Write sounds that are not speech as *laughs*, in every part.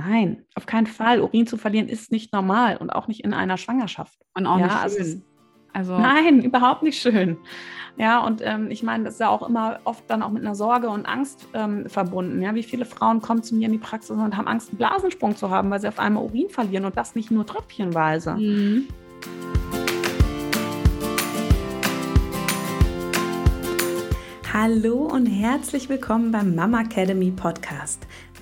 Nein, auf keinen Fall. Urin zu verlieren ist nicht normal und auch nicht in einer Schwangerschaft. Und auch ja, nicht also schön. es- Also Nein, überhaupt nicht schön. Ja, und ähm, ich meine, das ist ja auch immer oft dann auch mit einer Sorge und Angst ähm, verbunden. Ja, wie viele Frauen kommen zu mir in die Praxis und haben Angst, einen Blasensprung zu haben, weil sie auf einmal Urin verlieren und das nicht nur tröpfchenweise. Mhm. Hallo und herzlich willkommen beim Mama Academy Podcast,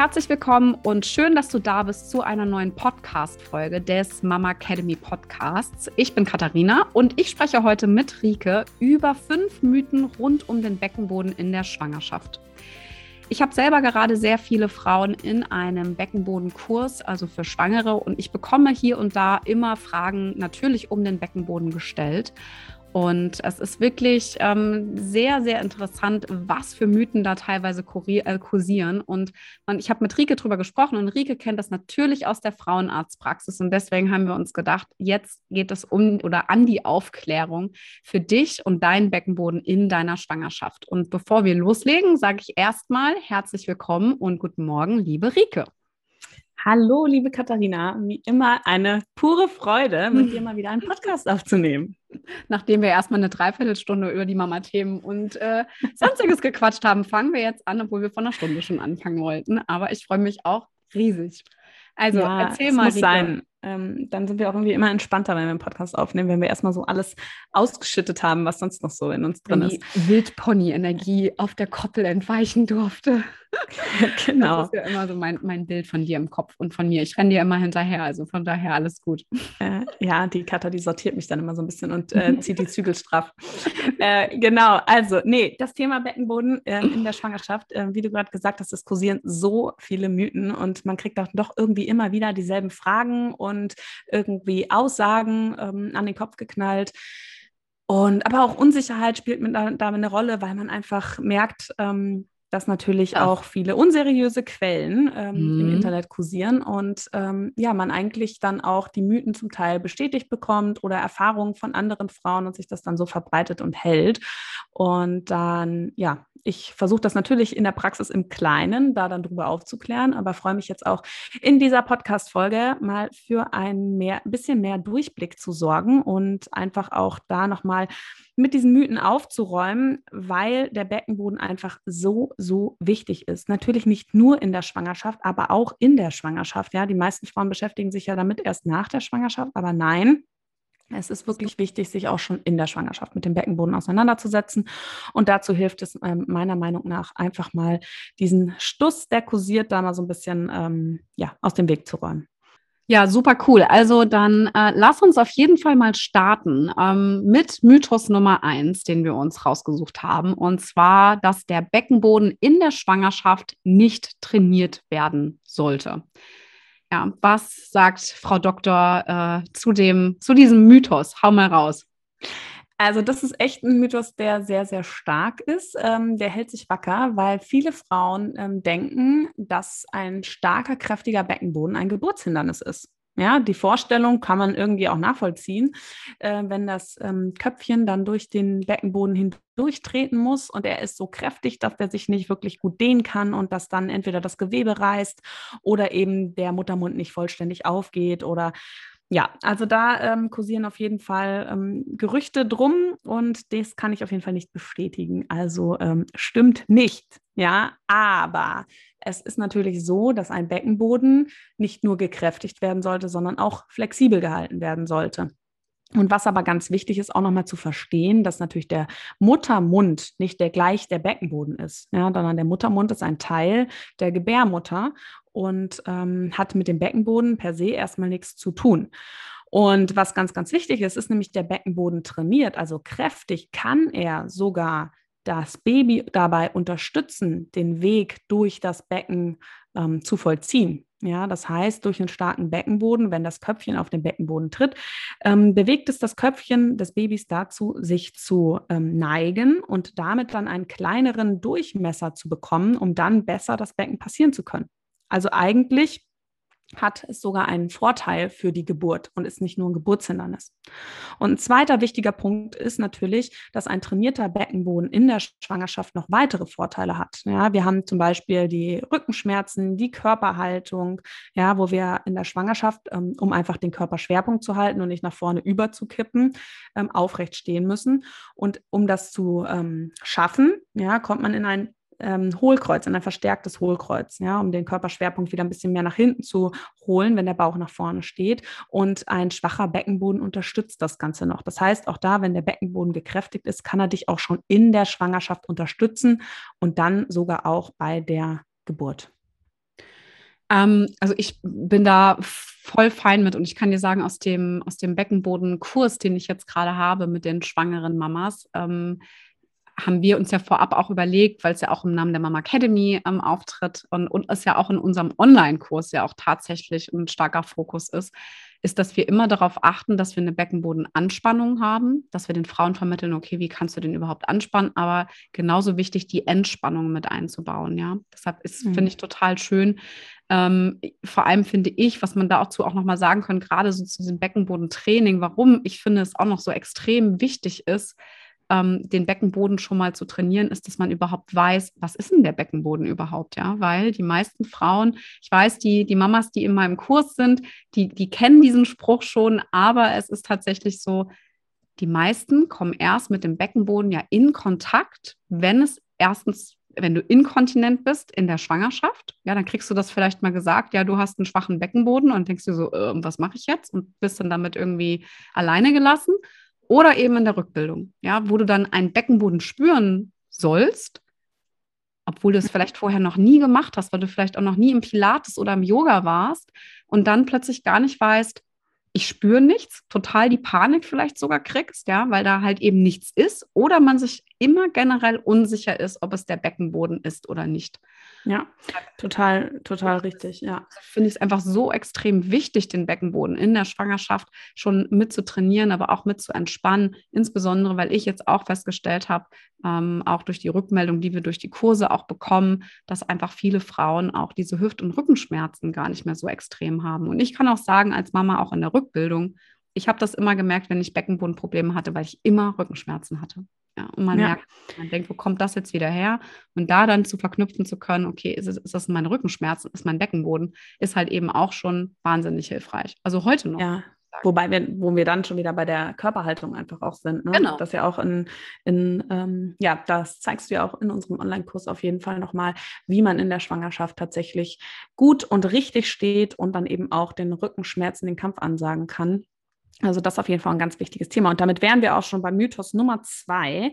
Herzlich willkommen und schön, dass du da bist zu einer neuen Podcast-Folge des Mama Academy Podcasts. Ich bin Katharina und ich spreche heute mit Rike über fünf Mythen rund um den Beckenboden in der Schwangerschaft. Ich habe selber gerade sehr viele Frauen in einem Beckenbodenkurs, also für Schwangere, und ich bekomme hier und da immer Fragen natürlich um den Beckenboden gestellt. Und es ist wirklich ähm, sehr, sehr interessant, was für Mythen da teilweise äh, kursieren. Und man, ich habe mit Rike drüber gesprochen und Rike kennt das natürlich aus der Frauenarztpraxis. Und deswegen haben wir uns gedacht, jetzt geht es um oder an die Aufklärung für dich und deinen Beckenboden in deiner Schwangerschaft. Und bevor wir loslegen, sage ich erstmal herzlich willkommen und guten Morgen, liebe Rike. Hallo, liebe Katharina. Wie immer eine pure Freude, mit dir *laughs* mal wieder einen Podcast aufzunehmen. Nachdem wir erstmal eine Dreiviertelstunde über die Mama-Themen und äh, sonstiges gequatscht haben, fangen wir jetzt an, obwohl wir vor einer Stunde schon anfangen wollten. Aber ich freue mich auch riesig. Also ja, erzähl es mal. muss Rike. sein. Ähm, dann sind wir auch irgendwie immer entspannter, wenn wir einen Podcast aufnehmen, wenn wir erstmal so alles ausgeschüttet haben, was sonst noch so in uns drin Wenn ist. Wildpony-Energie auf der Koppel entweichen durfte. *laughs* genau. Das ist ja immer so mein, mein Bild von dir im Kopf und von mir. Ich renne dir immer hinterher, also von daher alles gut. Äh, ja, die Katha, die sortiert mich dann immer so ein bisschen und äh, *laughs* zieht die Zügel straff. äh, genau, also, nee, das Thema Beckenboden äh, in der Schwangerschaft, äh, wie du gerade gesagt hast, es kursieren so viele Mythen und man kriegt auch doch irgendwie immer wieder dieselben Fragen und irgendwie Aussagen ähm, an den Kopf geknallt. Und aber auch Unsicherheit spielt mit da, da eine Rolle, weil man einfach merkt, ähm, dass natürlich Ja. auch viele unseriöse Quellen ähm, Mhm. im Internet kursieren und ähm, ja, man eigentlich dann auch die Mythen zum Teil bestätigt bekommt oder Erfahrungen von anderen Frauen und sich das dann so verbreitet und hält. Und dann, ja, ich versuche das natürlich in der Praxis im Kleinen, da dann drüber aufzuklären, aber freue mich jetzt auch in dieser Podcast-Folge mal für ein mehr, bisschen mehr Durchblick zu sorgen und einfach auch da nochmal mit diesen Mythen aufzuräumen, weil der Beckenboden einfach so, so wichtig ist. Natürlich nicht nur in der Schwangerschaft, aber auch in der Schwangerschaft. Ja, die meisten Frauen beschäftigen sich ja damit erst nach der Schwangerschaft, aber nein. Es ist wirklich wichtig, sich auch schon in der Schwangerschaft mit dem Beckenboden auseinanderzusetzen. Und dazu hilft es ähm, meiner Meinung nach einfach mal diesen Stuss, der kursiert, da mal so ein bisschen ähm, ja, aus dem Weg zu räumen. Ja, super cool. Also dann äh, lass uns auf jeden Fall mal starten ähm, mit Mythos Nummer eins, den wir uns rausgesucht haben. Und zwar, dass der Beckenboden in der Schwangerschaft nicht trainiert werden sollte. Ja, was sagt Frau Doktor äh, zu, dem, zu diesem Mythos? Hau mal raus. Also das ist echt ein Mythos, der sehr, sehr stark ist. Ähm, der hält sich wacker, weil viele Frauen ähm, denken, dass ein starker, kräftiger Beckenboden ein Geburtshindernis ist. Ja, die Vorstellung kann man irgendwie auch nachvollziehen, äh, wenn das ähm, Köpfchen dann durch den Beckenboden hindurchtreten muss und er ist so kräftig, dass der sich nicht wirklich gut dehnen kann und dass dann entweder das Gewebe reißt oder eben der Muttermund nicht vollständig aufgeht oder ja, also da ähm, kursieren auf jeden Fall ähm, Gerüchte drum und das kann ich auf jeden Fall nicht bestätigen. Also ähm, stimmt nicht, ja, aber es ist natürlich so, dass ein Beckenboden nicht nur gekräftigt werden sollte, sondern auch flexibel gehalten werden sollte. Und was aber ganz wichtig ist, auch nochmal zu verstehen, dass natürlich der Muttermund nicht der gleich der Beckenboden ist, ja, sondern der Muttermund ist ein Teil der Gebärmutter und ähm, hat mit dem Beckenboden per se erstmal nichts zu tun. Und was ganz, ganz wichtig ist, ist nämlich der Beckenboden trainiert, also kräftig kann er sogar das Baby dabei unterstützen, den Weg durch das Becken ähm, zu vollziehen. Ja, das heißt, durch einen starken Beckenboden, wenn das Köpfchen auf den Beckenboden tritt, ähm, bewegt es das Köpfchen des Babys dazu, sich zu ähm, neigen und damit dann einen kleineren Durchmesser zu bekommen, um dann besser das Becken passieren zu können. Also eigentlich hat es sogar einen Vorteil für die Geburt und ist nicht nur ein Geburtshindernis. Und ein zweiter wichtiger Punkt ist natürlich, dass ein trainierter Beckenboden in der Schwangerschaft noch weitere Vorteile hat. Ja, wir haben zum Beispiel die Rückenschmerzen, die Körperhaltung, ja, wo wir in der Schwangerschaft, ähm, um einfach den Körperschwerpunkt zu halten und nicht nach vorne überzukippen, ähm, aufrecht stehen müssen. Und um das zu ähm, schaffen, ja, kommt man in ein ähm, Hohlkreuz, in ein verstärktes Hohlkreuz, ja, um den Körperschwerpunkt wieder ein bisschen mehr nach hinten zu holen, wenn der Bauch nach vorne steht. Und ein schwacher Beckenboden unterstützt das Ganze noch. Das heißt, auch da, wenn der Beckenboden gekräftigt ist, kann er dich auch schon in der Schwangerschaft unterstützen und dann sogar auch bei der Geburt. Ähm, also ich bin da voll fein mit und ich kann dir sagen, aus dem, aus dem Beckenbodenkurs, den ich jetzt gerade habe mit den schwangeren Mamas, ähm, haben wir uns ja vorab auch überlegt, weil es ja auch im Namen der Mama Academy ähm, auftritt und, und es ja auch in unserem Online-Kurs ja auch tatsächlich ein starker Fokus ist, ist, dass wir immer darauf achten, dass wir eine Beckenbodenanspannung haben, dass wir den Frauen vermitteln, okay, wie kannst du den überhaupt anspannen, aber genauso wichtig, die Entspannung mit einzubauen, ja. Deshalb ist, mhm. finde ich, total schön. Ähm, vor allem finde ich, was man dazu auch nochmal sagen kann, gerade so zu diesem Beckenbodentraining, warum ich finde es auch noch so extrem wichtig ist, ähm, den Beckenboden schon mal zu trainieren, ist, dass man überhaupt weiß, was ist denn der Beckenboden überhaupt, ja? Weil die meisten Frauen, ich weiß, die, die Mamas, die in meinem Kurs sind, die, die kennen diesen Spruch schon, aber es ist tatsächlich so, die meisten kommen erst mit dem Beckenboden ja in Kontakt, wenn es erstens wenn du inkontinent bist in der Schwangerschaft, ja, dann kriegst du das vielleicht mal gesagt, ja, du hast einen schwachen Beckenboden und denkst dir so, äh, was mache ich jetzt? Und bist dann damit irgendwie alleine gelassen oder eben in der Rückbildung, ja, wo du dann einen Beckenboden spüren sollst, obwohl du es vielleicht vorher noch nie gemacht hast, weil du vielleicht auch noch nie im Pilates oder im Yoga warst und dann plötzlich gar nicht weißt, ich spüre nichts, total die Panik vielleicht sogar kriegst, ja, weil da halt eben nichts ist oder man sich immer generell unsicher ist, ob es der Beckenboden ist oder nicht. Ja, total, total richtig, ja. Finde ich es einfach so extrem wichtig, den Beckenboden in der Schwangerschaft schon mit zu trainieren, aber auch mit zu entspannen. Insbesondere, weil ich jetzt auch festgestellt habe, ähm, auch durch die Rückmeldung, die wir durch die Kurse auch bekommen, dass einfach viele Frauen auch diese Hüft- und Rückenschmerzen gar nicht mehr so extrem haben. Und ich kann auch sagen, als Mama auch in der Rückbildung, ich habe das immer gemerkt, wenn ich Beckenbodenprobleme hatte, weil ich immer Rückenschmerzen hatte. Ja, und man ja. merkt, man denkt, wo kommt das jetzt wieder her? Und da dann zu verknüpfen zu können, okay, ist, ist das mein Rückenschmerzen, ist mein Beckenboden, ist halt eben auch schon wahnsinnig hilfreich. Also heute noch. Ja. Wobei wir, wo wir dann schon wieder bei der Körperhaltung einfach auch sind. Ne? Genau. Das ja auch in, in ähm, ja, das zeigst du ja auch in unserem Online-Kurs auf jeden Fall nochmal, wie man in der Schwangerschaft tatsächlich gut und richtig steht und dann eben auch den Rückenschmerzen, den Kampf ansagen kann. Also das ist auf jeden Fall ein ganz wichtiges Thema. Und damit wären wir auch schon bei Mythos Nummer zwei.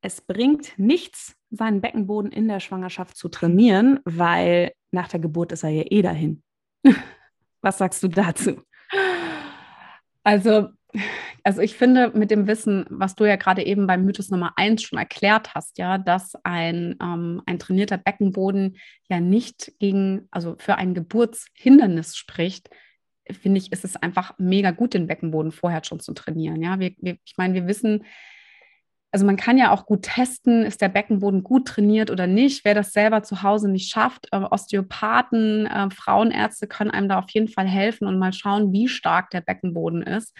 Es bringt nichts, seinen Beckenboden in der Schwangerschaft zu trainieren, weil nach der Geburt ist er ja eh dahin. *laughs* Was sagst du dazu? Also, also ich finde mit dem Wissen, was du ja gerade eben beim Mythos Nummer eins schon erklärt hast, ja, dass ein, ähm, ein trainierter Beckenboden ja nicht gegen, also für ein Geburtshindernis spricht, finde ich, ist es einfach mega gut, den Beckenboden vorher schon zu trainieren. Ja, wir, wir, ich meine, wir wissen, also man kann ja auch gut testen, ist der Beckenboden gut trainiert oder nicht. Wer das selber zu Hause nicht schafft, äh, Osteopathen, äh, Frauenärzte können einem da auf jeden Fall helfen und mal schauen, wie stark der Beckenboden ist.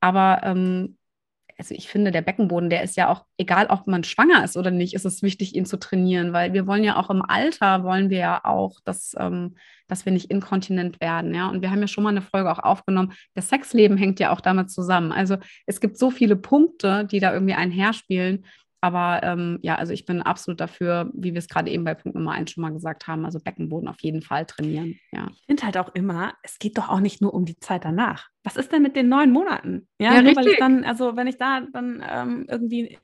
Aber ähm, also ich finde, der Beckenboden, der ist ja auch, egal ob man schwanger ist oder nicht, ist es wichtig, ihn zu trainieren, weil wir wollen ja auch im Alter, wollen wir ja auch, dass, ähm, dass wir nicht inkontinent werden, ja. Und wir haben ja schon mal eine Folge auch aufgenommen, das Sexleben hängt ja auch damit zusammen. Also es gibt so viele Punkte, die da irgendwie einherspielen, aber ähm, ja, also ich bin absolut dafür, wie wir es gerade eben bei Punkt Nummer eins schon mal gesagt haben, also Beckenboden auf jeden Fall trainieren. Ja. Ich finde halt auch immer, es geht doch auch nicht nur um die Zeit danach. Was ist denn mit den neun Monaten? Ja, ja weil ich dann, also wenn ich da dann ähm, irgendwie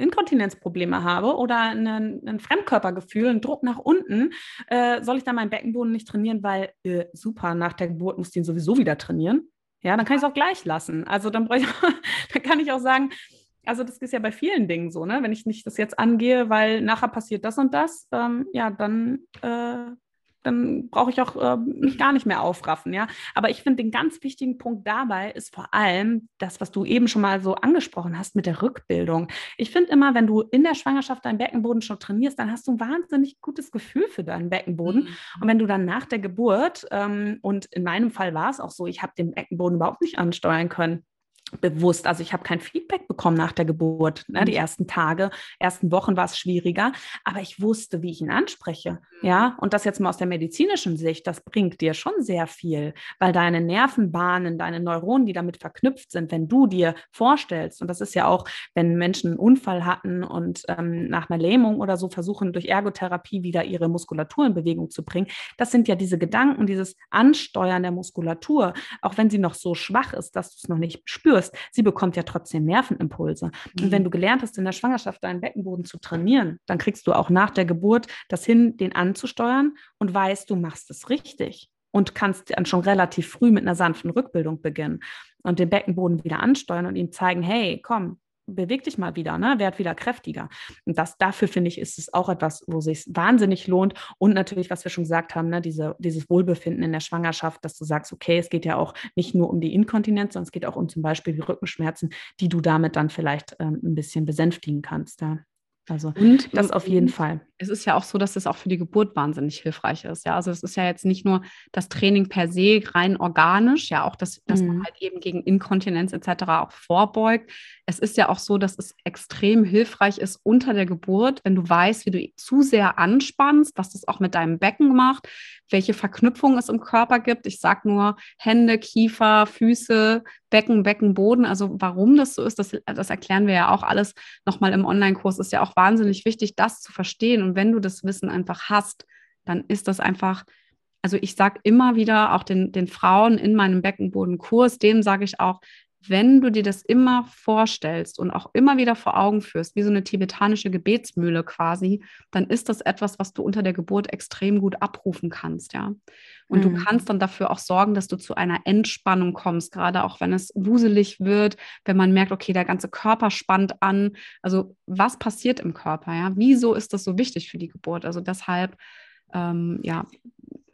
Inkontinenzprobleme habe oder einen, ein Fremdkörpergefühl, einen Druck nach unten, äh, soll ich dann meinen Beckenboden nicht trainieren, weil äh, super, nach der Geburt muss ich ihn sowieso wieder trainieren. Ja, dann kann ich es auch gleich lassen. Also dann, ich, *laughs* dann kann ich auch sagen, also das ist ja bei vielen Dingen so, ne? Wenn ich nicht das jetzt angehe, weil nachher passiert das und das, ähm, ja, dann äh, dann brauche ich auch äh, mich gar nicht mehr aufraffen, ja. Aber ich finde, den ganz wichtigen Punkt dabei ist vor allem das, was du eben schon mal so angesprochen hast mit der Rückbildung. Ich finde immer, wenn du in der Schwangerschaft deinen Beckenboden schon trainierst, dann hast du ein wahnsinnig gutes Gefühl für deinen Beckenboden. Mhm. Und wenn du dann nach der Geburt, ähm, und in meinem Fall war es auch so, ich habe den Beckenboden überhaupt nicht ansteuern können bewusst. Also ich habe kein Feedback bekommen nach der Geburt. Ne? Die mhm. ersten Tage, ersten Wochen war es schwieriger, aber ich wusste, wie ich ihn anspreche. Mhm. Ja, und das jetzt mal aus der medizinischen Sicht, das bringt dir schon sehr viel, weil deine Nervenbahnen, deine Neuronen, die damit verknüpft sind, wenn du dir vorstellst, und das ist ja auch, wenn Menschen einen Unfall hatten und ähm, nach einer Lähmung oder so versuchen, durch Ergotherapie wieder ihre Muskulatur in Bewegung zu bringen, das sind ja diese Gedanken, dieses Ansteuern der Muskulatur, auch wenn sie noch so schwach ist, dass du es noch nicht spürst spürst, sie bekommt ja trotzdem Nervenimpulse. Mhm. Und wenn du gelernt hast, in der Schwangerschaft deinen Beckenboden zu trainieren, dann kriegst du auch nach der Geburt das hin, den anzusteuern und weißt, du machst es richtig und kannst dann schon relativ früh mit einer sanften Rückbildung beginnen und den Beckenboden wieder ansteuern und ihm zeigen, hey, komm, beweg dich mal wieder, ne? werd wieder kräftiger. Und das dafür finde ich, ist es auch etwas, wo sich wahnsinnig lohnt. Und natürlich, was wir schon gesagt haben, ne? Diese, dieses Wohlbefinden in der Schwangerschaft, dass du sagst, okay, es geht ja auch nicht nur um die Inkontinenz, sondern es geht auch um zum Beispiel die Rückenschmerzen, die du damit dann vielleicht ähm, ein bisschen besänftigen kannst. Ja. Also und das auf jeden Fall. Es ist ja auch so, dass es auch für die Geburt wahnsinnig hilfreich ist. Ja, also es ist ja jetzt nicht nur das Training per se rein organisch, ja auch, dass, dass mhm. man halt eben gegen Inkontinenz etc. auch vorbeugt. Es ist ja auch so, dass es extrem hilfreich ist unter der Geburt, wenn du weißt, wie du zu sehr anspannst, was das auch mit deinem Becken macht, welche Verknüpfungen es im Körper gibt. Ich sage nur Hände, Kiefer, Füße, Becken, Beckenboden. Also warum das so ist, das, das erklären wir ja auch alles nochmal im Online-Kurs. Ist ja auch wahnsinnig wichtig, das zu verstehen. Und wenn du das Wissen einfach hast, dann ist das einfach, also ich sage immer wieder auch den, den Frauen in meinem Beckenbodenkurs, denen sage ich auch, wenn du dir das immer vorstellst und auch immer wieder vor Augen führst, wie so eine tibetanische Gebetsmühle quasi, dann ist das etwas, was du unter der Geburt extrem gut abrufen kannst, ja. Und mhm. du kannst dann dafür auch sorgen, dass du zu einer Entspannung kommst, gerade auch wenn es wuselig wird, wenn man merkt, okay, der ganze Körper spannt an. Also was passiert im Körper, ja? Wieso ist das so wichtig für die Geburt? Also deshalb, ähm, ja,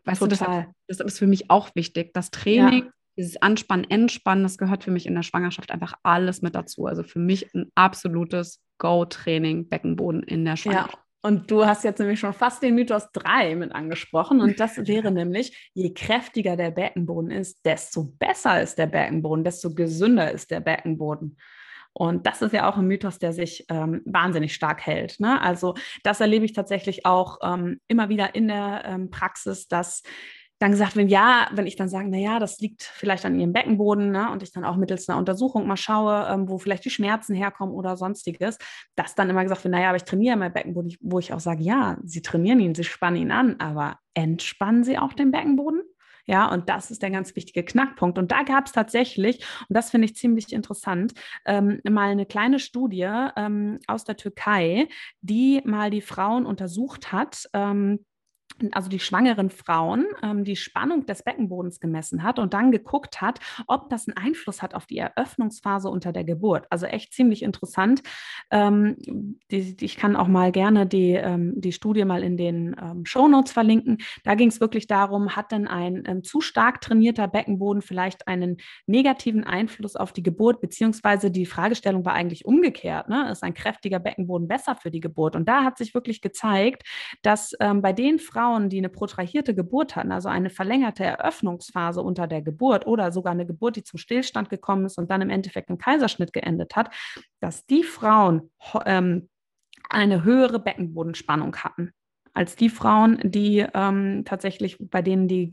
weißt Total. du, deshalb, deshalb ist für mich auch wichtig, das Training ja dieses Anspannen, Entspannen, das gehört für mich in der Schwangerschaft einfach alles mit dazu. Also für mich ein absolutes Go-Training, Beckenboden in der Schwangerschaft. Ja. Und du hast jetzt nämlich schon fast den Mythos 3 mit angesprochen. Und das wäre *laughs* nämlich, je kräftiger der Beckenboden ist, desto besser ist der Beckenboden, desto gesünder ist der Beckenboden. Und das ist ja auch ein Mythos, der sich ähm, wahnsinnig stark hält. Ne? Also das erlebe ich tatsächlich auch ähm, immer wieder in der ähm, Praxis, dass dann gesagt, wenn ja, wenn ich dann sage, naja, das liegt vielleicht an ihrem Beckenboden ne, und ich dann auch mittels einer Untersuchung mal schaue, ähm, wo vielleicht die Schmerzen herkommen oder sonstiges, dass dann immer gesagt wird, naja, aber ich trainiere mein Beckenboden, wo ich auch sage, ja, sie trainieren ihn, sie spannen ihn an, aber entspannen sie auch den Beckenboden? Ja, und das ist der ganz wichtige Knackpunkt. Und da gab es tatsächlich, und das finde ich ziemlich interessant, ähm, mal eine kleine Studie ähm, aus der Türkei, die mal die Frauen untersucht hat, ähm, also die schwangeren Frauen, ähm, die Spannung des Beckenbodens gemessen hat und dann geguckt hat, ob das einen Einfluss hat auf die Eröffnungsphase unter der Geburt. Also echt ziemlich interessant. Ähm, die, die, ich kann auch mal gerne die, ähm, die Studie mal in den ähm, Show Notes verlinken. Da ging es wirklich darum, hat denn ein ähm, zu stark trainierter Beckenboden vielleicht einen negativen Einfluss auf die Geburt, beziehungsweise die Fragestellung war eigentlich umgekehrt. Ne? Ist ein kräftiger Beckenboden besser für die Geburt? Und da hat sich wirklich gezeigt, dass ähm, bei den Frauen, Frauen, die eine protrahierte Geburt hatten, also eine verlängerte Eröffnungsphase unter der Geburt oder sogar eine Geburt, die zum Stillstand gekommen ist und dann im Endeffekt im Kaiserschnitt geendet hat, dass die Frauen ähm, eine höhere Beckenbodenspannung hatten als die Frauen, die ähm, tatsächlich, bei denen die,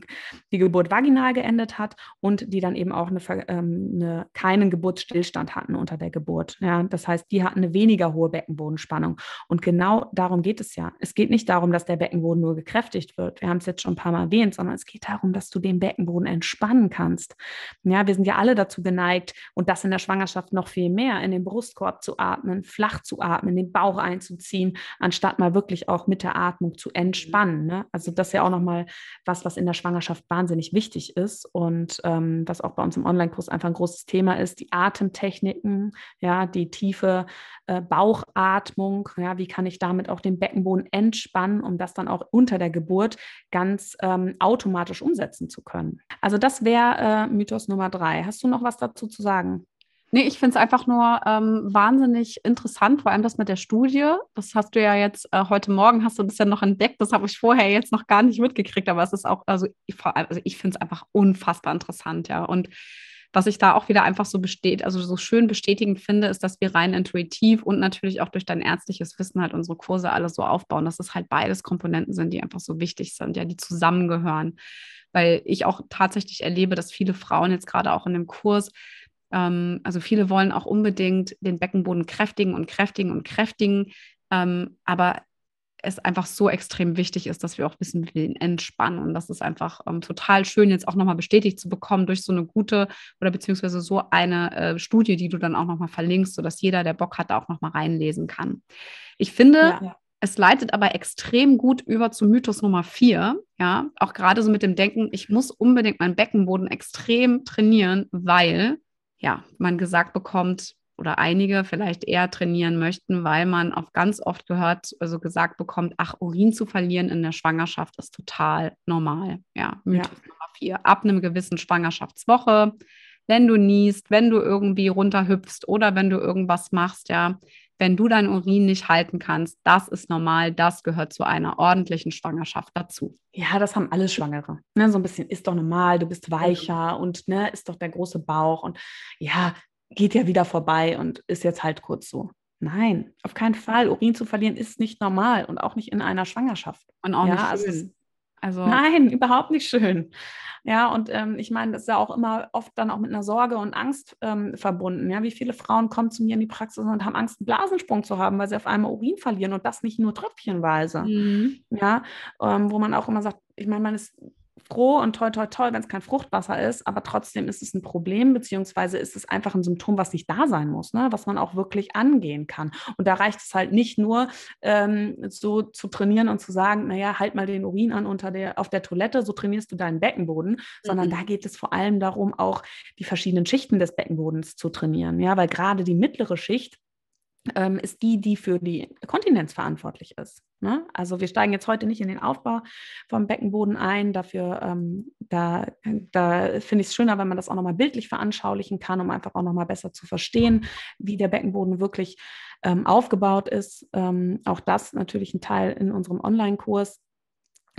die Geburt vaginal geendet hat und die dann eben auch eine, ähm, eine, keinen Geburtsstillstand hatten unter der Geburt. Ja, das heißt, die hatten eine weniger hohe Beckenbodenspannung. Und genau darum geht es ja. Es geht nicht darum, dass der Beckenboden nur gekräftigt wird. Wir haben es jetzt schon ein paar Mal erwähnt, sondern es geht darum, dass du den Beckenboden entspannen kannst. Ja, wir sind ja alle dazu geneigt und das in der Schwangerschaft noch viel mehr, in den Brustkorb zu atmen, flach zu atmen, den Bauch einzuziehen, anstatt mal wirklich auch mit der Atmung zu entspannen. Ne? Also das ist ja auch nochmal was, was in der Schwangerschaft wahnsinnig wichtig ist und ähm, was auch bei uns im Online-Kurs einfach ein großes Thema ist, die Atemtechniken, ja, die tiefe äh, Bauchatmung, ja, wie kann ich damit auch den Beckenboden entspannen, um das dann auch unter der Geburt ganz ähm, automatisch umsetzen zu können. Also das wäre äh, Mythos Nummer drei. Hast du noch was dazu zu sagen? Nee, ich finde es einfach nur ähm, wahnsinnig interessant, vor allem das mit der Studie. Das hast du ja jetzt äh, heute Morgen hast du das ja noch entdeckt. Das habe ich vorher jetzt noch gar nicht mitgekriegt, aber es ist auch, also ich, also ich finde es einfach unfassbar interessant, ja. Und was ich da auch wieder einfach so besteht, also so schön bestätigend finde, ist, dass wir rein intuitiv und natürlich auch durch dein ärztliches Wissen halt unsere Kurse alles so aufbauen, dass es halt beides Komponenten sind, die einfach so wichtig sind, ja, die zusammengehören. Weil ich auch tatsächlich erlebe, dass viele Frauen jetzt gerade auch in dem Kurs ähm, also viele wollen auch unbedingt den Beckenboden kräftigen und kräftigen und kräftigen. Ähm, aber es einfach so extrem wichtig ist, dass wir auch wissen, wie wir ihn entspannen. Und das ist einfach ähm, total schön, jetzt auch nochmal bestätigt zu bekommen durch so eine gute oder beziehungsweise so eine äh, Studie, die du dann auch nochmal verlinkst, sodass jeder, der Bock hat, da auch nochmal reinlesen kann. Ich finde, ja. es leitet aber extrem gut über zu Mythos Nummer vier. Ja, auch gerade so mit dem Denken, ich muss unbedingt meinen Beckenboden extrem trainieren, weil ja, man gesagt bekommt oder einige vielleicht eher trainieren möchten, weil man auch ganz oft gehört, also gesagt bekommt, ach, Urin zu verlieren in der Schwangerschaft ist total normal. Ja, Mythos ja. Nummer vier. Ab einem gewissen Schwangerschaftswoche, wenn du niest, wenn du irgendwie runterhüpfst oder wenn du irgendwas machst, ja, wenn du dein Urin nicht halten kannst, das ist normal, das gehört zu einer ordentlichen Schwangerschaft dazu. Ja, das haben alle Schwangere. Ne, so ein bisschen ist doch normal, du bist weicher und ne, ist doch der große Bauch und ja, geht ja wieder vorbei und ist jetzt halt kurz so. Nein, auf keinen Fall. Urin zu verlieren ist nicht normal und auch nicht in einer Schwangerschaft. Und auch ja, nicht also schön. Also Nein, überhaupt nicht schön. Ja, und ähm, ich meine, das ist ja auch immer oft dann auch mit einer Sorge und Angst ähm, verbunden. Ja, wie viele Frauen kommen zu mir in die Praxis und haben Angst, einen Blasensprung zu haben, weil sie auf einmal Urin verlieren und das nicht nur tröpfchenweise. Mhm. Ja, ähm, wo man auch immer sagt, ich meine, man ist froh und toll, toll, toll, wenn es kein Fruchtwasser ist, aber trotzdem ist es ein Problem, beziehungsweise ist es einfach ein Symptom, was nicht da sein muss, ne? was man auch wirklich angehen kann. Und da reicht es halt nicht nur, ähm, so zu trainieren und zu sagen, naja, halt mal den Urin an unter der, auf der Toilette, so trainierst du deinen Beckenboden, mhm. sondern da geht es vor allem darum, auch die verschiedenen Schichten des Beckenbodens zu trainieren, ja, weil gerade die mittlere Schicht ähm, ist die, die für die Kontinenz verantwortlich ist. Ne? Also wir steigen jetzt heute nicht in den Aufbau vom Beckenboden ein. Dafür, ähm, da, da finde ich es schöner, wenn man das auch nochmal bildlich veranschaulichen kann, um einfach auch nochmal besser zu verstehen, wie der Beckenboden wirklich ähm, aufgebaut ist. Ähm, auch das natürlich ein Teil in unserem Online-Kurs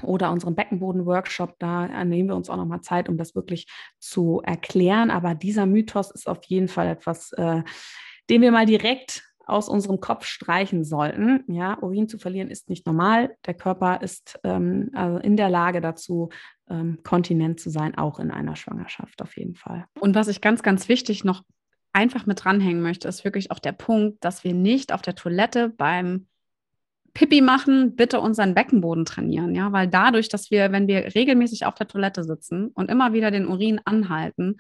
oder unserem Beckenboden-Workshop. Da nehmen wir uns auch nochmal Zeit, um das wirklich zu erklären. Aber dieser Mythos ist auf jeden Fall etwas, äh, den wir mal direkt aus unserem Kopf streichen sollten. Ja, Urin zu verlieren ist nicht normal. Der Körper ist ähm, also in der Lage dazu, ähm, kontinent zu sein, auch in einer Schwangerschaft auf jeden Fall. Und was ich ganz, ganz wichtig noch einfach mit dranhängen möchte, ist wirklich auch der Punkt, dass wir nicht auf der Toilette beim Pipi machen, bitte unseren Beckenboden trainieren, ja, weil dadurch, dass wir, wenn wir regelmäßig auf der Toilette sitzen und immer wieder den Urin anhalten,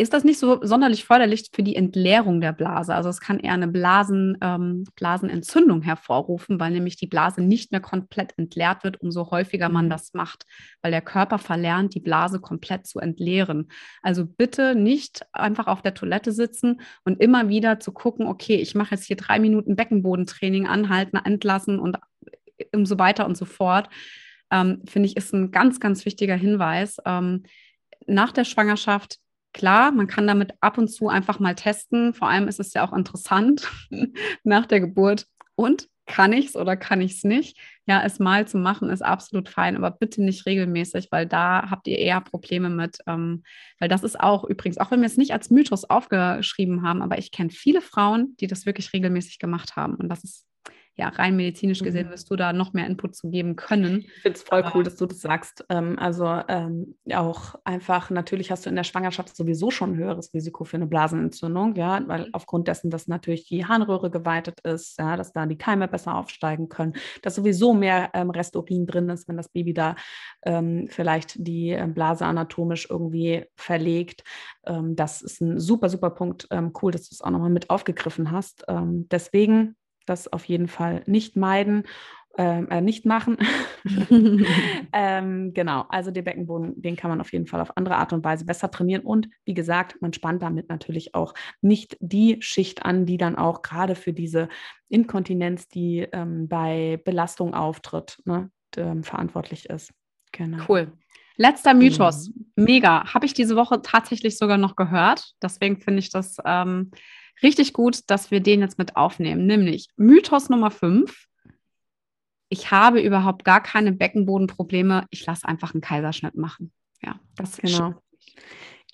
ist das nicht so sonderlich förderlich für die Entleerung der Blase. Also es kann eher eine Blasen, ähm, Blasenentzündung hervorrufen, weil nämlich die Blase nicht mehr komplett entleert wird, umso häufiger man mhm. das macht, weil der Körper verlernt, die Blase komplett zu entleeren. Also bitte nicht einfach auf der Toilette sitzen und immer wieder zu gucken, okay, ich mache jetzt hier drei Minuten Beckenbodentraining, anhalten, entlassen und um so weiter und so fort. Ähm, Finde ich, ist ein ganz, ganz wichtiger Hinweis. Ähm, nach der Schwangerschaft Klar, man kann damit ab und zu einfach mal testen. Vor allem ist es ja auch interessant *laughs* nach der Geburt. Und kann ich es oder kann ich es nicht? Ja, es mal zu machen ist absolut fein, aber bitte nicht regelmäßig, weil da habt ihr eher Probleme mit. Ähm, weil das ist auch übrigens, auch wenn wir es nicht als Mythos aufgeschrieben haben, aber ich kenne viele Frauen, die das wirklich regelmäßig gemacht haben. Und das ist ja, rein medizinisch gesehen mhm. wirst du da noch mehr Input zu geben können. Ich finde es voll cool, dass du das sagst. Ähm, also ähm, auch einfach, natürlich hast du in der Schwangerschaft sowieso schon ein höheres Risiko für eine Blasenentzündung, ja, weil mhm. aufgrund dessen, dass natürlich die Harnröhre geweitet ist, ja, dass da die Keime besser aufsteigen können, dass sowieso mehr ähm, Resturin drin ist, wenn das Baby da ähm, vielleicht die äh, Blase anatomisch irgendwie verlegt. Ähm, das ist ein super, super Punkt. Ähm, cool, dass du es auch nochmal mit aufgegriffen hast. deswegen das auf jeden Fall nicht meiden. ähm, äh, nicht machen. *laughs* ähm, genau, also den Beckenboden, den kann man auf jeden Fall auf andere Art und Weise besser trainieren. Und wie gesagt, man spannt damit natürlich auch nicht die Schicht an, die dann auch gerade für diese Inkontinenz, die ähm, bei Belastung auftritt, ne, ähm, verantwortlich ist. Genau. Cool. Letzter Mythos. Mhm. Mega. Habe ich diese Woche tatsächlich sogar noch gehört. Deswegen finde ich das ähm, richtig gut, dass wir den jetzt mit aufnehmen. Nämlich Mythos Nummer 5. Ich habe überhaupt gar keine Beckenbodenprobleme. Ich lasse einfach einen Kaiserschnitt machen. Ja, das genau.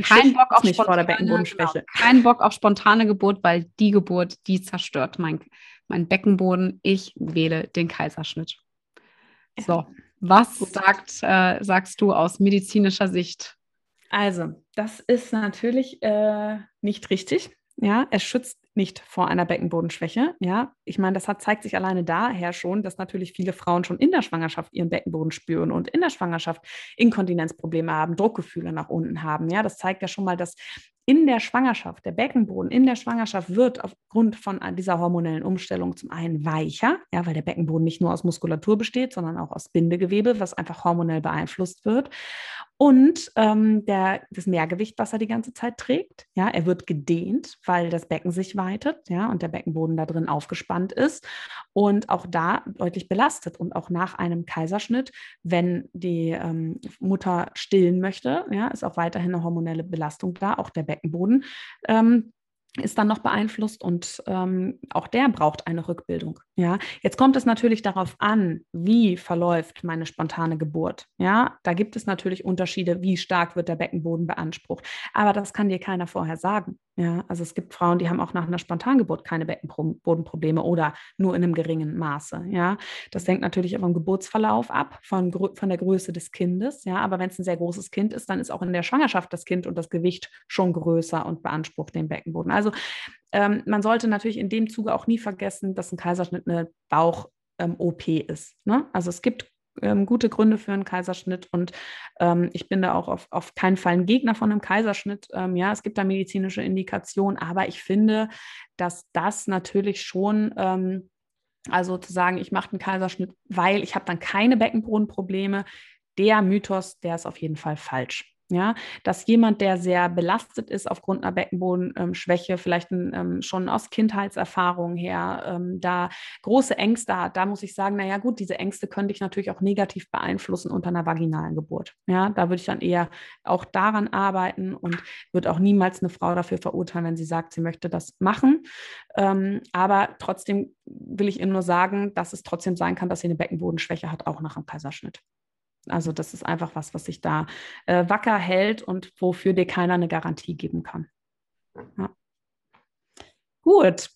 Kein Bock, auf spontane, genau, kein Bock auf spontane Geburt, weil die Geburt, die zerstört mein, mein Beckenboden. Ich wähle den Kaiserschnitt. So, was sagt, äh, sagst du aus medizinischer Sicht? Also, das ist natürlich äh, nicht richtig. Ja, es schützt nicht vor einer Beckenbodenschwäche. Ja, ich meine, das hat, zeigt sich alleine daher schon, dass natürlich viele Frauen schon in der Schwangerschaft ihren Beckenboden spüren und in der Schwangerschaft Inkontinenzprobleme haben, Druckgefühle nach unten haben. Ja, das zeigt ja schon mal, dass in der Schwangerschaft, der Beckenboden in der Schwangerschaft wird aufgrund von dieser hormonellen Umstellung zum einen weicher, ja, weil der Beckenboden nicht nur aus Muskulatur besteht, sondern auch aus Bindegewebe, was einfach hormonell beeinflusst wird und ähm, der, das Mehrgewicht, was er die ganze Zeit trägt. Ja, er wird gedehnt, weil das Becken sich weitet, ja, und der Beckenboden da drin aufgespannt ist und auch da deutlich belastet. Und auch nach einem Kaiserschnitt, wenn die ähm, Mutter stillen möchte, ja, ist auch weiterhin eine hormonelle Belastung da, auch der Beckenboden. Ähm, ist dann noch beeinflusst und ähm, auch der braucht eine Rückbildung. Ja, jetzt kommt es natürlich darauf an, wie verläuft meine spontane Geburt. Ja, da gibt es natürlich Unterschiede, wie stark wird der Beckenboden beansprucht. Aber das kann dir keiner vorher sagen. Ja, also es gibt Frauen, die haben auch nach einer Spontangeburt keine Beckenbodenprobleme oder nur in einem geringen Maße. Ja, das hängt natürlich vom Geburtsverlauf ab, von, von der Größe des Kindes. Ja, aber wenn es ein sehr großes Kind ist, dann ist auch in der Schwangerschaft das Kind und das Gewicht schon größer und beansprucht den Beckenboden. Also ähm, man sollte natürlich in dem Zuge auch nie vergessen, dass ein Kaiserschnitt eine Bauch-OP ähm, ist. Ne? Also es gibt ähm, gute Gründe für einen Kaiserschnitt und ähm, ich bin da auch auf, auf keinen Fall ein Gegner von einem Kaiserschnitt. Ähm, ja, es gibt da medizinische Indikationen, aber ich finde, dass das natürlich schon, ähm, also zu sagen, ich mache einen Kaiserschnitt, weil ich habe dann keine Beckenbodenprobleme, der Mythos, der ist auf jeden Fall falsch. Ja, dass jemand, der sehr belastet ist aufgrund einer Beckenbodenschwäche, vielleicht ähm, schon aus Kindheitserfahrungen her, ähm, da große Ängste hat, da muss ich sagen, naja gut, diese Ängste könnte ich natürlich auch negativ beeinflussen unter einer vaginalen Geburt. Ja, da würde ich dann eher auch daran arbeiten und würde auch niemals eine Frau dafür verurteilen, wenn sie sagt, sie möchte das machen. Ähm, aber trotzdem will ich Ihnen nur sagen, dass es trotzdem sein kann, dass sie eine Beckenbodenschwäche hat, auch nach einem Kaiserschnitt. Also das ist einfach was, was sich da äh, wacker hält und wofür dir keiner eine Garantie geben kann. Ja. Gut.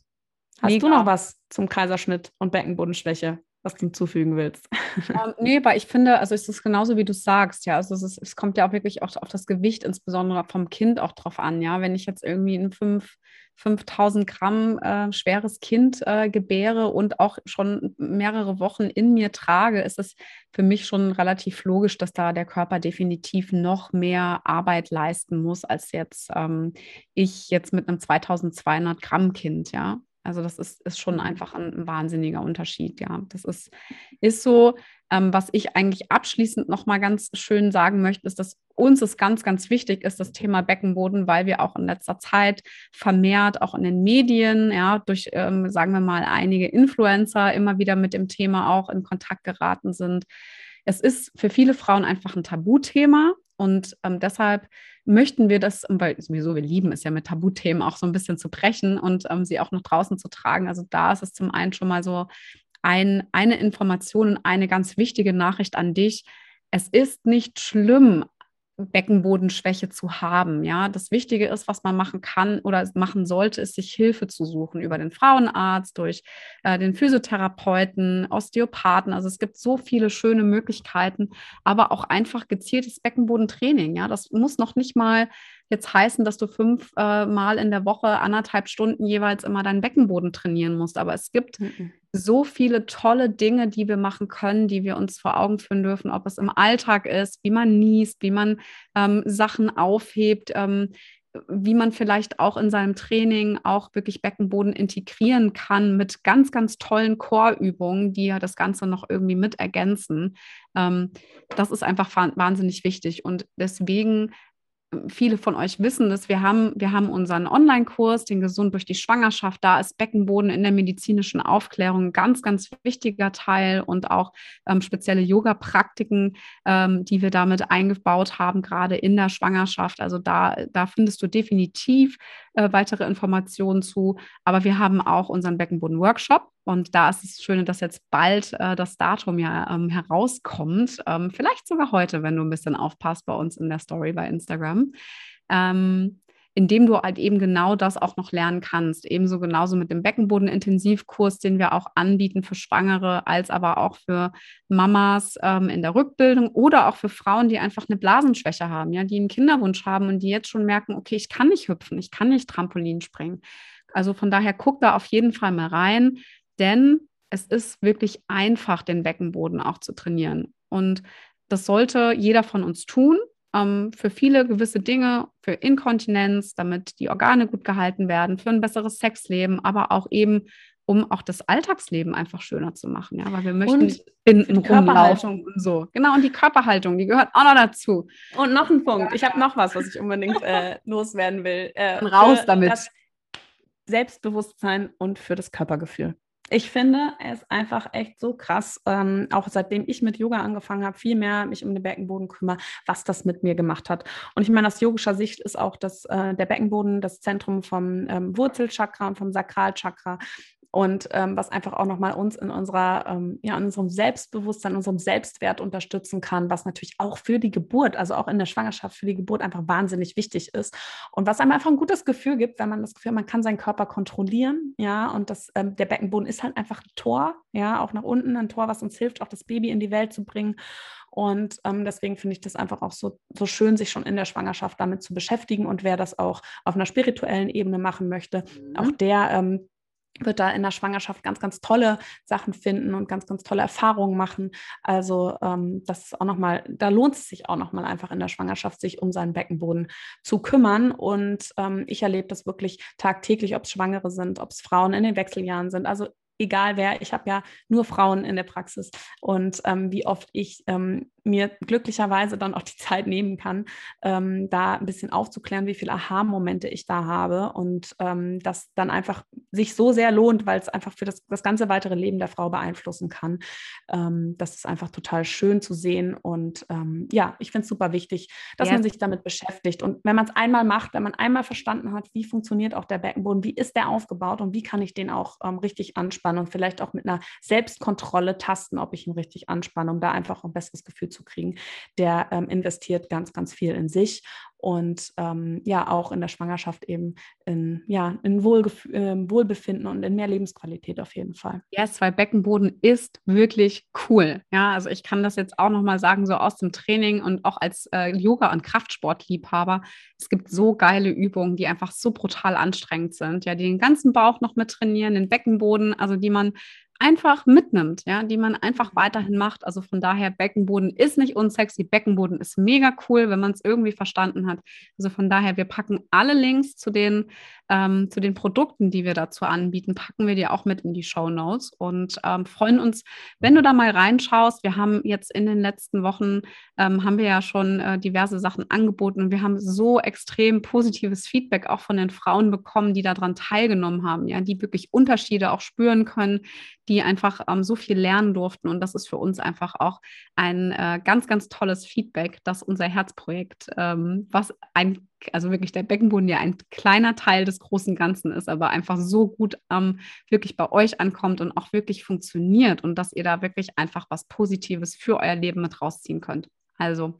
Hast Mega. du noch was zum Kaiserschnitt und Beckenbodenschwäche? was du hinzufügen willst. Ähm, nee, weil ich finde, also es ist genauso, wie du sagst, ja. Also es, ist, es kommt ja auch wirklich auch auf das Gewicht, insbesondere vom Kind auch drauf an, ja. Wenn ich jetzt irgendwie ein 5, 5000 Gramm äh, schweres Kind äh, gebäre und auch schon mehrere Wochen in mir trage, ist es für mich schon relativ logisch, dass da der Körper definitiv noch mehr Arbeit leisten muss, als jetzt ähm, ich jetzt mit einem 2200 Gramm Kind, ja. Also das ist, ist schon mhm. einfach ein, ein wahnsinniger Unterschied, ja. Das ist, ist so. Ähm, was ich eigentlich abschließend nochmal ganz schön sagen möchte, ist, dass uns es ganz, ganz wichtig ist, das Thema Beckenboden, weil wir auch in letzter Zeit vermehrt auch in den Medien, ja, durch, ähm, sagen wir mal, einige Influencer immer wieder mit dem Thema auch in Kontakt geraten sind. Es ist für viele Frauen einfach ein Tabuthema und ähm, deshalb möchten wir das, weil sowieso wir lieben es ja mit Tabuthemen auch so ein bisschen zu brechen und ähm, sie auch nach draußen zu tragen. Also da ist es zum einen schon mal so ein, eine Information und eine ganz wichtige Nachricht an dich. Es ist nicht schlimm, Beckenbodenschwäche zu haben. Ja, das Wichtige ist, was man machen kann oder machen sollte, ist sich Hilfe zu suchen über den Frauenarzt, durch äh, den Physiotherapeuten, Osteopathen. Also es gibt so viele schöne Möglichkeiten, aber auch einfach gezieltes Beckenbodentraining. Ja, das muss noch nicht mal jetzt heißen, dass du fünf äh, Mal in der Woche anderthalb Stunden jeweils immer deinen Beckenboden trainieren musst. Aber es gibt mhm. so viele tolle Dinge, die wir machen können, die wir uns vor Augen führen dürfen, ob es im Alltag ist, wie man niest, wie man ähm, Sachen aufhebt. Ähm, wie man vielleicht auch in seinem Training auch wirklich Beckenboden integrieren kann mit ganz, ganz tollen Chorübungen, die ja das Ganze noch irgendwie mit ergänzen. Ähm, das ist einfach wahnsinnig wichtig. Und deswegen viele von euch wissen das, wir haben, wir haben unseren Online-Kurs, den Gesund durch die Schwangerschaft. Da ist Beckenboden in der medizinischen Aufklärung ein ganz, ganz wichtiger Teil und auch ähm, spezielle Yoga-Praktiken, ähm, die wir damit eingebaut haben, gerade in der Schwangerschaft. Also da, da findest du definitiv äh, weitere Informationen zu. Aber wir haben auch unseren Beckenboden-Workshop. Und da ist es schön, dass jetzt bald äh, das Datum ja ähm, herauskommt. Ähm, vielleicht sogar heute, wenn du ein bisschen aufpasst bei uns in der Story bei Instagram. Ähm, indem du halt eben genau das auch noch lernen kannst. Ebenso genauso mit dem Beckenboden-Intensivkurs, den wir auch anbieten für Schwangere, als aber auch für Mamas ähm, in der Rückbildung oder auch für Frauen, die einfach eine Blasenschwäche haben, ja, die einen Kinderwunsch haben und die jetzt schon merken, okay, ich kann nicht hüpfen, ich kann nicht Trampolin springen. Also von daher guck da auf jeden Fall mal rein, denn es ist wirklich einfach, den Beckenboden auch zu trainieren. Und das sollte jeder von uns tun ähm, für viele gewisse Dinge, für Inkontinenz, damit die Organe gut gehalten werden, für ein besseres Sexleben, aber auch eben, um auch das Alltagsleben einfach schöner zu machen. Ja, weil wir möchten und in, in Körperhaltung und so. Genau, und die Körperhaltung, die gehört auch noch dazu. Und noch ein Punkt. Ich habe noch was, was ich unbedingt äh, *laughs* loswerden will. Äh, raus damit. Selbstbewusstsein und für das Körpergefühl ich finde es einfach echt so krass, ähm, auch seitdem ich mit Yoga angefangen habe, viel mehr mich um den Beckenboden kümmere, was das mit mir gemacht hat. Und ich meine, aus yogischer Sicht ist auch das, äh, der Beckenboden das Zentrum vom ähm, Wurzelchakra und vom Sakralchakra und ähm, was einfach auch nochmal uns in unserer, ähm, ja, in unserem Selbstbewusstsein, unserem Selbstwert unterstützen kann, was natürlich auch für die Geburt, also auch in der Schwangerschaft für die Geburt einfach wahnsinnig wichtig ist und was einem einfach ein gutes Gefühl gibt, wenn man das Gefühl, man kann seinen Körper kontrollieren, ja, und das, ähm, der Beckenboden ist halt einfach ein Tor, ja, auch nach unten ein Tor, was uns hilft, auch das Baby in die Welt zu bringen. Und ähm, deswegen finde ich das einfach auch so, so schön, sich schon in der Schwangerschaft damit zu beschäftigen. Und wer das auch auf einer spirituellen Ebene machen möchte, mhm. auch der ähm, wird da in der Schwangerschaft ganz, ganz tolle Sachen finden und ganz, ganz tolle Erfahrungen machen. Also ähm, das ist auch nochmal, da lohnt es sich auch nochmal einfach in der Schwangerschaft, sich um seinen Beckenboden zu kümmern. Und ähm, ich erlebe das wirklich tagtäglich, ob es Schwangere sind, ob es Frauen in den Wechseljahren sind. Also egal wer, ich habe ja nur Frauen in der Praxis und ähm, wie oft ich ähm, mir glücklicherweise dann auch die Zeit nehmen kann, ähm, da ein bisschen aufzuklären, wie viele Aha-Momente ich da habe und ähm, das dann einfach sich so sehr lohnt, weil es einfach für das, das ganze weitere Leben der Frau beeinflussen kann. Ähm, das ist einfach total schön zu sehen und ähm, ja, ich finde es super wichtig, dass ja. man sich damit beschäftigt und wenn man es einmal macht, wenn man einmal verstanden hat, wie funktioniert auch der Beckenboden, wie ist der aufgebaut und wie kann ich den auch richtig anspannen, anspannen und vielleicht auch mit einer Selbstkontrolle tasten, ob ich ihn richtig anspanne, um da einfach ein besseres Gefühl zu kriegen. Der ähm, investiert ganz, ganz viel in sich und ähm, ja auch in der Schwangerschaft eben in, ja, in Wohlgef äh, Wohlbefinden und in mehr Lebensqualität auf jeden Fall. Yes, weil Beckenboden ist wirklich cool. Ja, also ich kann das jetzt auch nochmal sagen, so aus dem Training und auch als äh, Yoga- und Kraftsportliebhaber. Es gibt so geile Übungen, die einfach so brutal anstrengend sind, ja, die den ganzen Bauch noch mit trainieren, den Beckenboden, also die man einfach mitnimmt, ja, die man einfach weiterhin macht. Also von daher, Beckenboden ist nicht unsexy, Beckenboden ist mega cool, wenn man es irgendwie verstanden hat. Also von daher, wir packen alle Links zu den, ähm, zu den Produkten, die wir dazu anbieten, packen wir dir auch mit in die Show Notes und ähm, freuen uns, wenn du da mal reinschaust. Wir haben jetzt in den letzten Wochen, ähm, haben wir ja schon äh, diverse Sachen angeboten und wir haben so extrem positives Feedback auch von den Frauen bekommen, die daran teilgenommen haben, ja, die wirklich Unterschiede auch spüren können, die einfach ähm, so viel lernen durften. Und das ist für uns einfach auch ein äh, ganz, ganz tolles Feedback, dass unser Herzprojekt, ähm, was ein, also wirklich der Beckenboden ja ein kleiner Teil des großen Ganzen ist, aber einfach so gut ähm, wirklich bei euch ankommt und auch wirklich funktioniert und dass ihr da wirklich einfach was Positives für euer Leben mit rausziehen könnt. Also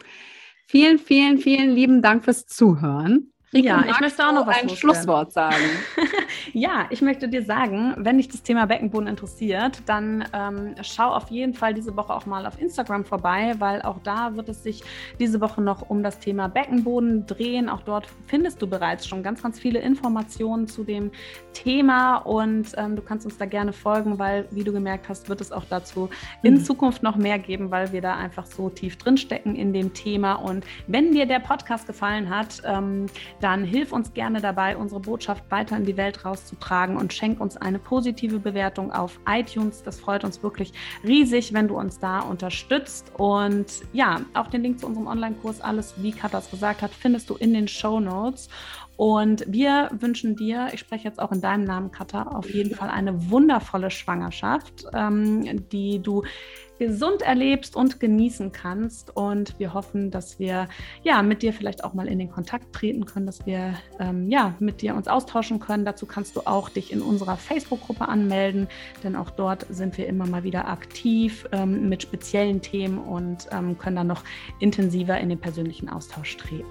vielen, vielen, vielen lieben Dank fürs Zuhören. Rico, ja, ich möchte auch noch was ein Schlusswort sagen. *laughs* ja, ich möchte dir sagen, wenn dich das Thema Beckenboden interessiert, dann ähm, schau auf jeden Fall diese Woche auch mal auf Instagram vorbei, weil auch da wird es sich diese Woche noch um das Thema Beckenboden drehen. Auch dort findest du bereits schon ganz, ganz viele Informationen zu dem Thema und ähm, du kannst uns da gerne folgen, weil, wie du gemerkt hast, wird es auch dazu in mhm. Zukunft noch mehr geben, weil wir da einfach so tief drin stecken in dem Thema. Und wenn dir der Podcast gefallen hat, ähm, dann hilf uns gerne dabei, unsere Botschaft weiter in die Welt rauszutragen und schenk uns eine positive Bewertung auf iTunes. Das freut uns wirklich riesig, wenn du uns da unterstützt. Und ja, auch den Link zu unserem Online-Kurs, alles wie Katas gesagt hat, findest du in den Show Notes. Und wir wünschen dir, ich spreche jetzt auch in deinem Namen, Katha, auf jeden Fall eine wundervolle Schwangerschaft, ähm, die du gesund erlebst und genießen kannst. Und wir hoffen, dass wir ja mit dir vielleicht auch mal in den Kontakt treten können, dass wir ähm, ja mit dir uns austauschen können. Dazu kannst du auch dich in unserer Facebook-Gruppe anmelden, denn auch dort sind wir immer mal wieder aktiv ähm, mit speziellen Themen und ähm, können dann noch intensiver in den persönlichen Austausch treten.